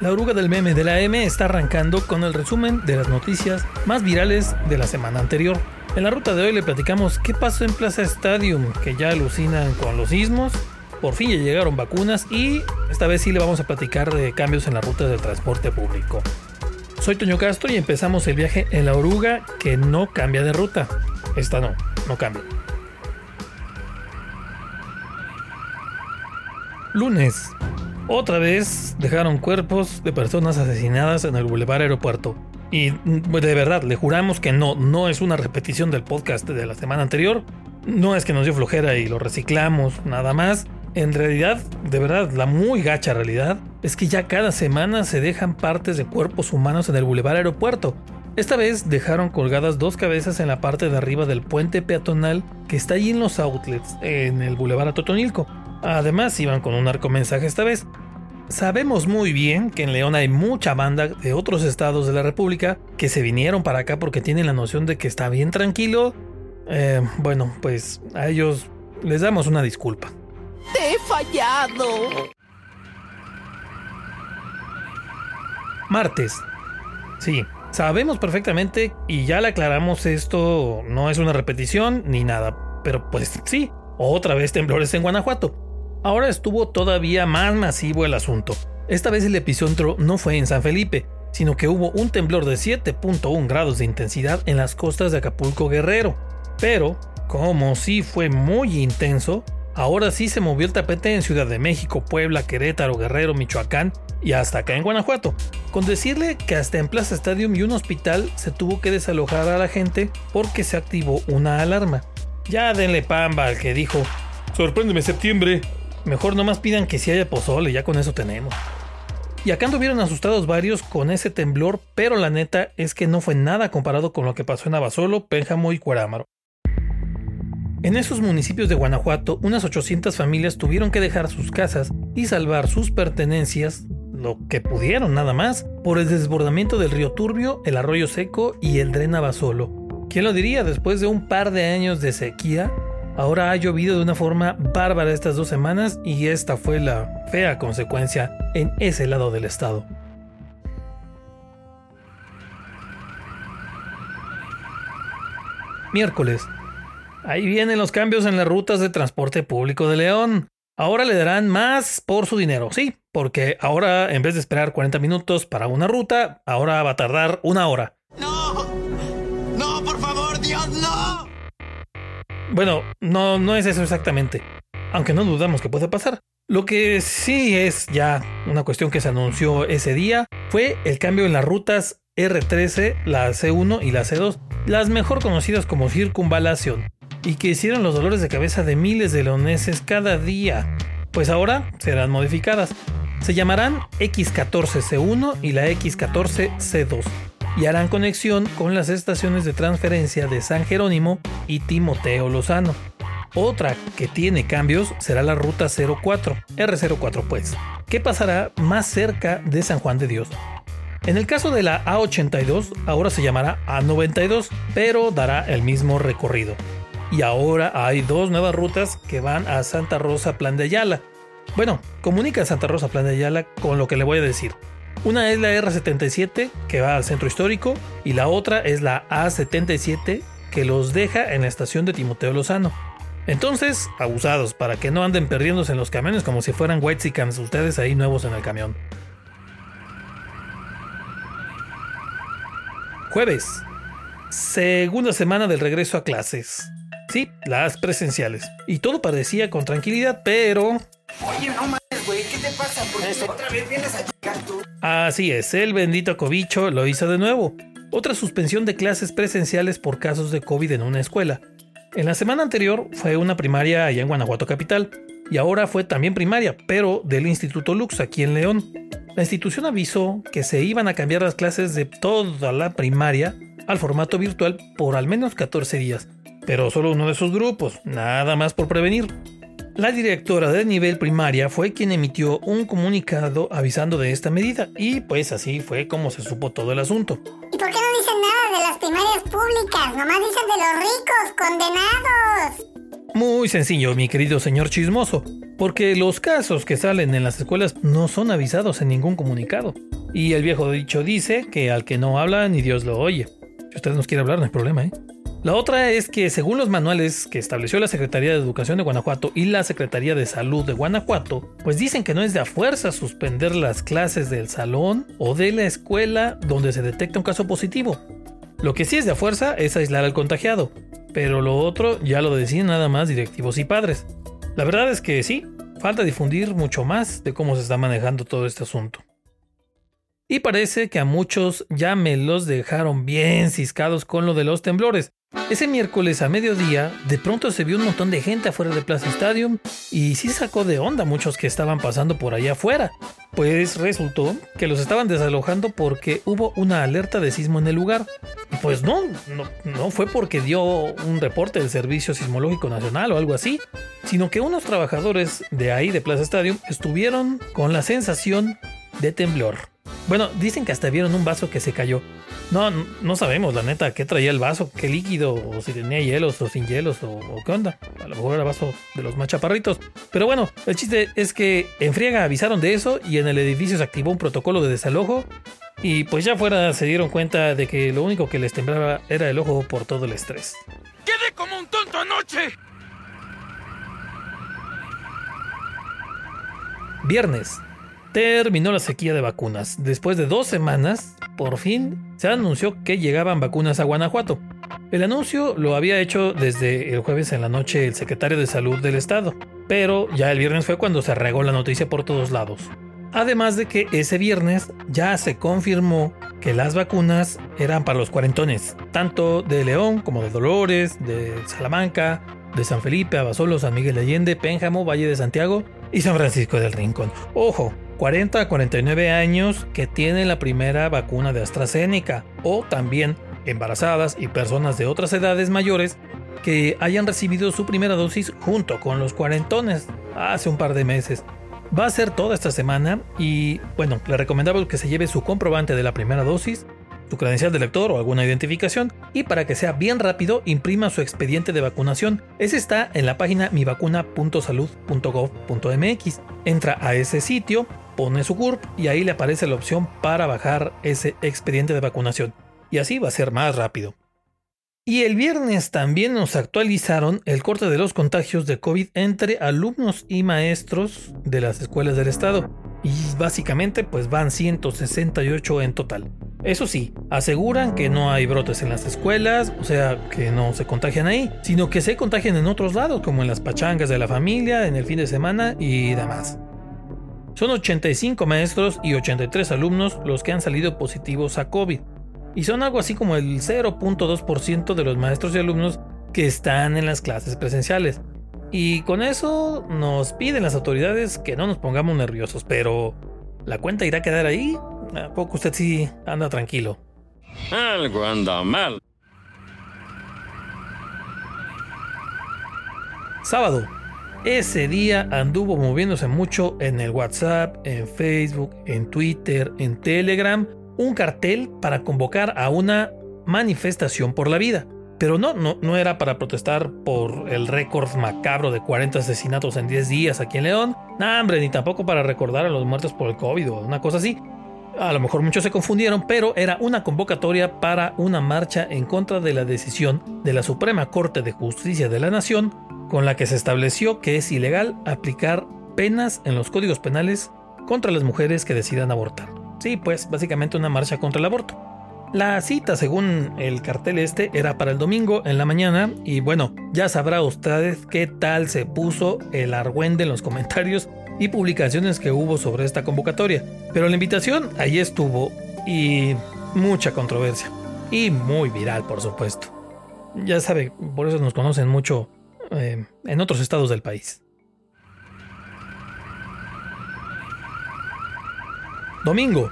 La oruga del meme de la M está arrancando con el resumen de las noticias más virales de la semana anterior. En la ruta de hoy le platicamos qué pasó en Plaza Stadium, que ya alucinan con los sismos, por fin ya llegaron vacunas y esta vez sí le vamos a platicar de cambios en la ruta del transporte público. Soy Toño Castro y empezamos el viaje en la oruga que no cambia de ruta. Esta no, no cambia. Lunes. Otra vez dejaron cuerpos de personas asesinadas en el Boulevard Aeropuerto. Y pues, de verdad, le juramos que no, no es una repetición del podcast de la semana anterior. No es que nos dio flojera y lo reciclamos, nada más. En realidad, de verdad, la muy gacha realidad es que ya cada semana se dejan partes de cuerpos humanos en el Boulevard Aeropuerto. Esta vez dejaron colgadas dos cabezas en la parte de arriba del puente peatonal que está allí en los outlets, en el Boulevard Atotonilco. Además, iban con un arco mensaje esta vez. Sabemos muy bien que en León hay mucha banda de otros estados de la República que se vinieron para acá porque tienen la noción de que está bien tranquilo. Eh, bueno, pues a ellos les damos una disculpa. Te he fallado. Martes. Sí, sabemos perfectamente y ya le aclaramos esto, no es una repetición ni nada, pero pues sí, otra vez temblores en Guanajuato. Ahora estuvo todavía más masivo el asunto. Esta vez el epicentro no fue en San Felipe, sino que hubo un temblor de 7.1 grados de intensidad en las costas de Acapulco Guerrero. Pero, como sí fue muy intenso, ahora sí se movió el tapete en Ciudad de México, Puebla, Querétaro, Guerrero, Michoacán y hasta acá en Guanajuato. Con decirle que hasta en Plaza Stadium y un hospital se tuvo que desalojar a la gente porque se activó una alarma. Ya denle pamba al que dijo, sorpréndeme septiembre, Mejor nomás pidan que si haya pozole, ya con eso tenemos. Y acá anduvieron asustados varios con ese temblor, pero la neta es que no fue nada comparado con lo que pasó en Abasolo, Pénjamo y Cuarámaro. En esos municipios de Guanajuato, unas 800 familias tuvieron que dejar sus casas y salvar sus pertenencias, lo que pudieron nada más, por el desbordamiento del río Turbio, el arroyo seco y el dren Abasolo. ¿Quién lo diría después de un par de años de sequía? Ahora ha llovido de una forma bárbara estas dos semanas y esta fue la fea consecuencia en ese lado del estado. Miércoles. Ahí vienen los cambios en las rutas de transporte público de León. Ahora le darán más por su dinero, sí, porque ahora en vez de esperar 40 minutos para una ruta, ahora va a tardar una hora. Bueno, no, no es eso exactamente, aunque no dudamos que puede pasar. Lo que sí es ya una cuestión que se anunció ese día fue el cambio en las rutas R13, la C1 y la C2, las mejor conocidas como circunvalación, y que hicieron los dolores de cabeza de miles de leoneses cada día, pues ahora serán modificadas. Se llamarán X14C1 y la X14C2 y harán conexión con las estaciones de transferencia de San Jerónimo y Timoteo Lozano. Otra que tiene cambios será la ruta 04, R04 pues, que pasará más cerca de San Juan de Dios. En el caso de la A82, ahora se llamará A92, pero dará el mismo recorrido. Y ahora hay dos nuevas rutas que van a Santa Rosa Plan de Ayala. Bueno, comunica Santa Rosa Plan de Ayala con lo que le voy a decir. Una es la R77 que va al centro histórico y la otra es la A77 que los deja en la estación de Timoteo Lozano. Entonces, abusados para que no anden perdiéndose en los camiones como si fueran whitesicans ustedes ahí nuevos en el camión. Jueves. Segunda semana del regreso a clases. Sí, las presenciales. Y todo parecía con tranquilidad, pero... Oye, no mames, güey, ¿qué te pasa? otra vez vienes a Así es, el bendito cobicho lo hizo de nuevo. Otra suspensión de clases presenciales por casos de COVID en una escuela. En la semana anterior fue una primaria allá en Guanajuato Capital y ahora fue también primaria, pero del Instituto Lux aquí en León. La institución avisó que se iban a cambiar las clases de toda la primaria al formato virtual por al menos 14 días, pero solo uno de sus grupos, nada más por prevenir. La directora de nivel primaria fue quien emitió un comunicado avisando de esta medida y pues así fue como se supo todo el asunto. ¿Y por qué no dicen nada de las primarias públicas? Nomás dicen de los ricos, condenados. Muy sencillo, mi querido señor chismoso. porque los casos que salen en las escuelas no son avisados en ningún comunicado. Y el viejo dicho dice que al que no habla ni Dios lo oye. Si usted nos quiere hablar, no hay problema, ¿eh? La otra es que según los manuales que estableció la Secretaría de Educación de Guanajuato y la Secretaría de Salud de Guanajuato, pues dicen que no es de a fuerza suspender las clases del salón o de la escuela donde se detecta un caso positivo. Lo que sí es de a fuerza es aislar al contagiado, pero lo otro ya lo decían nada más directivos y padres. La verdad es que sí, falta difundir mucho más de cómo se está manejando todo este asunto. Y parece que a muchos ya me los dejaron bien ciscados con lo de los temblores. Ese miércoles a mediodía, de pronto se vio un montón de gente afuera de Plaza Stadium y sí sacó de onda muchos que estaban pasando por allá afuera. Pues resultó que los estaban desalojando porque hubo una alerta de sismo en el lugar. Pues no, no, no fue porque dio un reporte del Servicio Sismológico Nacional o algo así, sino que unos trabajadores de ahí de Plaza Stadium estuvieron con la sensación de temblor. Bueno, dicen que hasta vieron un vaso que se cayó. No, no sabemos, la neta, qué traía el vaso, qué líquido, o si tenía hielos o sin hielos, o, qué onda. A lo mejor era vaso de los más chaparritos. Pero bueno, el chiste es que en friega avisaron de eso y en el edificio se activó un protocolo de desalojo. Y pues ya fuera se dieron cuenta de que lo único que les temblaba era el ojo por todo el estrés. ¡Quedé como un tonto anoche! Viernes, terminó la sequía de vacunas. Después de dos semanas, por fin se anunció que llegaban vacunas a Guanajuato. El anuncio lo había hecho desde el jueves en la noche el secretario de salud del estado, pero ya el viernes fue cuando se regó la noticia por todos lados. Además de que ese viernes ya se confirmó que las vacunas eran para los cuarentones, tanto de León como de Dolores, de Salamanca, de San Felipe, Abasolo, San Miguel de Allende, Pénjamo, Valle de Santiago y San Francisco del Rincón. Ojo, 40 a 49 años que tienen la primera vacuna de AstraZeneca o también embarazadas y personas de otras edades mayores que hayan recibido su primera dosis junto con los cuarentones hace un par de meses. Va a ser toda esta semana y bueno, le recomendamos que se lleve su comprobante de la primera dosis, su credencial de lector o alguna identificación y para que sea bien rápido imprima su expediente de vacunación. Ese está en la página mivacuna.salud.gov.mx. Entra a ese sitio, pone su CURP y ahí le aparece la opción para bajar ese expediente de vacunación. Y así va a ser más rápido. Y el viernes también nos actualizaron el corte de los contagios de COVID entre alumnos y maestros de las escuelas del estado. Y básicamente pues van 168 en total. Eso sí, aseguran que no hay brotes en las escuelas, o sea, que no se contagian ahí, sino que se contagian en otros lados, como en las pachangas de la familia, en el fin de semana y demás. Son 85 maestros y 83 alumnos los que han salido positivos a COVID. Y son algo así como el 0.2% de los maestros y alumnos que están en las clases presenciales. Y con eso nos piden las autoridades que no nos pongamos nerviosos, pero ¿la cuenta irá a quedar ahí? ¿A poco usted sí anda tranquilo? Algo anda mal. Sábado, ese día anduvo moviéndose mucho en el WhatsApp, en Facebook, en Twitter, en Telegram, un cartel para convocar a una manifestación por la vida. Pero no, no, no era para protestar por el récord macabro de 40 asesinatos en 10 días aquí en León. No, hombre, ni tampoco para recordar a los muertos por el COVID o una cosa así. A lo mejor muchos se confundieron, pero era una convocatoria para una marcha en contra de la decisión de la Suprema Corte de Justicia de la Nación con la que se estableció que es ilegal aplicar penas en los códigos penales contra las mujeres que decidan abortar. Sí, pues básicamente una marcha contra el aborto. La cita, según el cartel este, era para el domingo en la mañana y bueno, ya sabrá usted qué tal se puso el argüende en los comentarios y publicaciones que hubo sobre esta convocatoria. Pero la invitación ahí estuvo y mucha controversia. Y muy viral, por supuesto. Ya sabe, por eso nos conocen mucho eh, en otros estados del país. Domingo.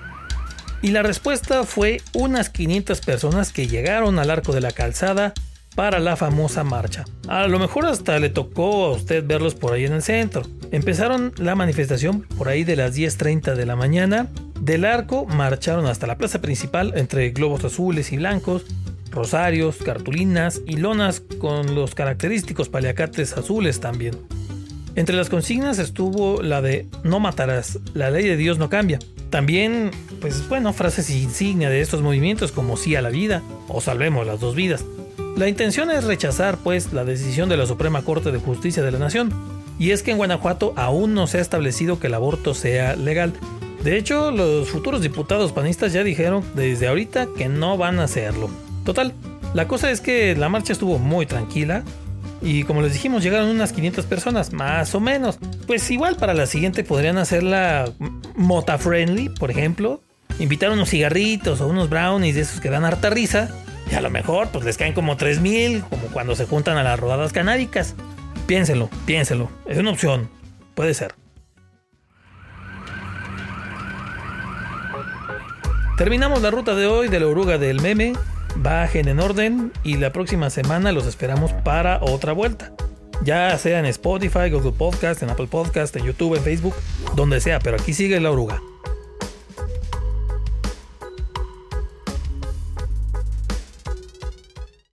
Y la respuesta fue unas 500 personas que llegaron al arco de la calzada para la famosa marcha. A lo mejor hasta le tocó a usted verlos por ahí en el centro. Empezaron la manifestación por ahí de las 10.30 de la mañana. Del arco marcharon hasta la plaza principal entre globos azules y blancos, rosarios, cartulinas y lonas con los característicos paliacates azules también. Entre las consignas estuvo la de no matarás, la ley de Dios no cambia. También, pues bueno, frases insignia de estos movimientos como sí a la vida o salvemos las dos vidas. La intención es rechazar, pues, la decisión de la Suprema Corte de Justicia de la Nación. Y es que en Guanajuato aún no se ha establecido que el aborto sea legal. De hecho, los futuros diputados panistas ya dijeron desde ahorita que no van a hacerlo. Total, la cosa es que la marcha estuvo muy tranquila, y como les dijimos, llegaron unas 500 personas, más o menos. Pues igual para la siguiente podrían hacerla mota friendly, por ejemplo. Invitar unos cigarritos o unos brownies de esos que dan harta risa. Y a lo mejor pues les caen como 3000, como cuando se juntan a las rodadas canábicas. Piénsenlo, piénsenlo. Es una opción. Puede ser. Terminamos la ruta de hoy de la oruga del meme bajen en orden y la próxima semana los esperamos para otra vuelta. Ya sea en Spotify, Google Podcast, en Apple Podcast, en YouTube, en Facebook, donde sea, pero aquí sigue la oruga.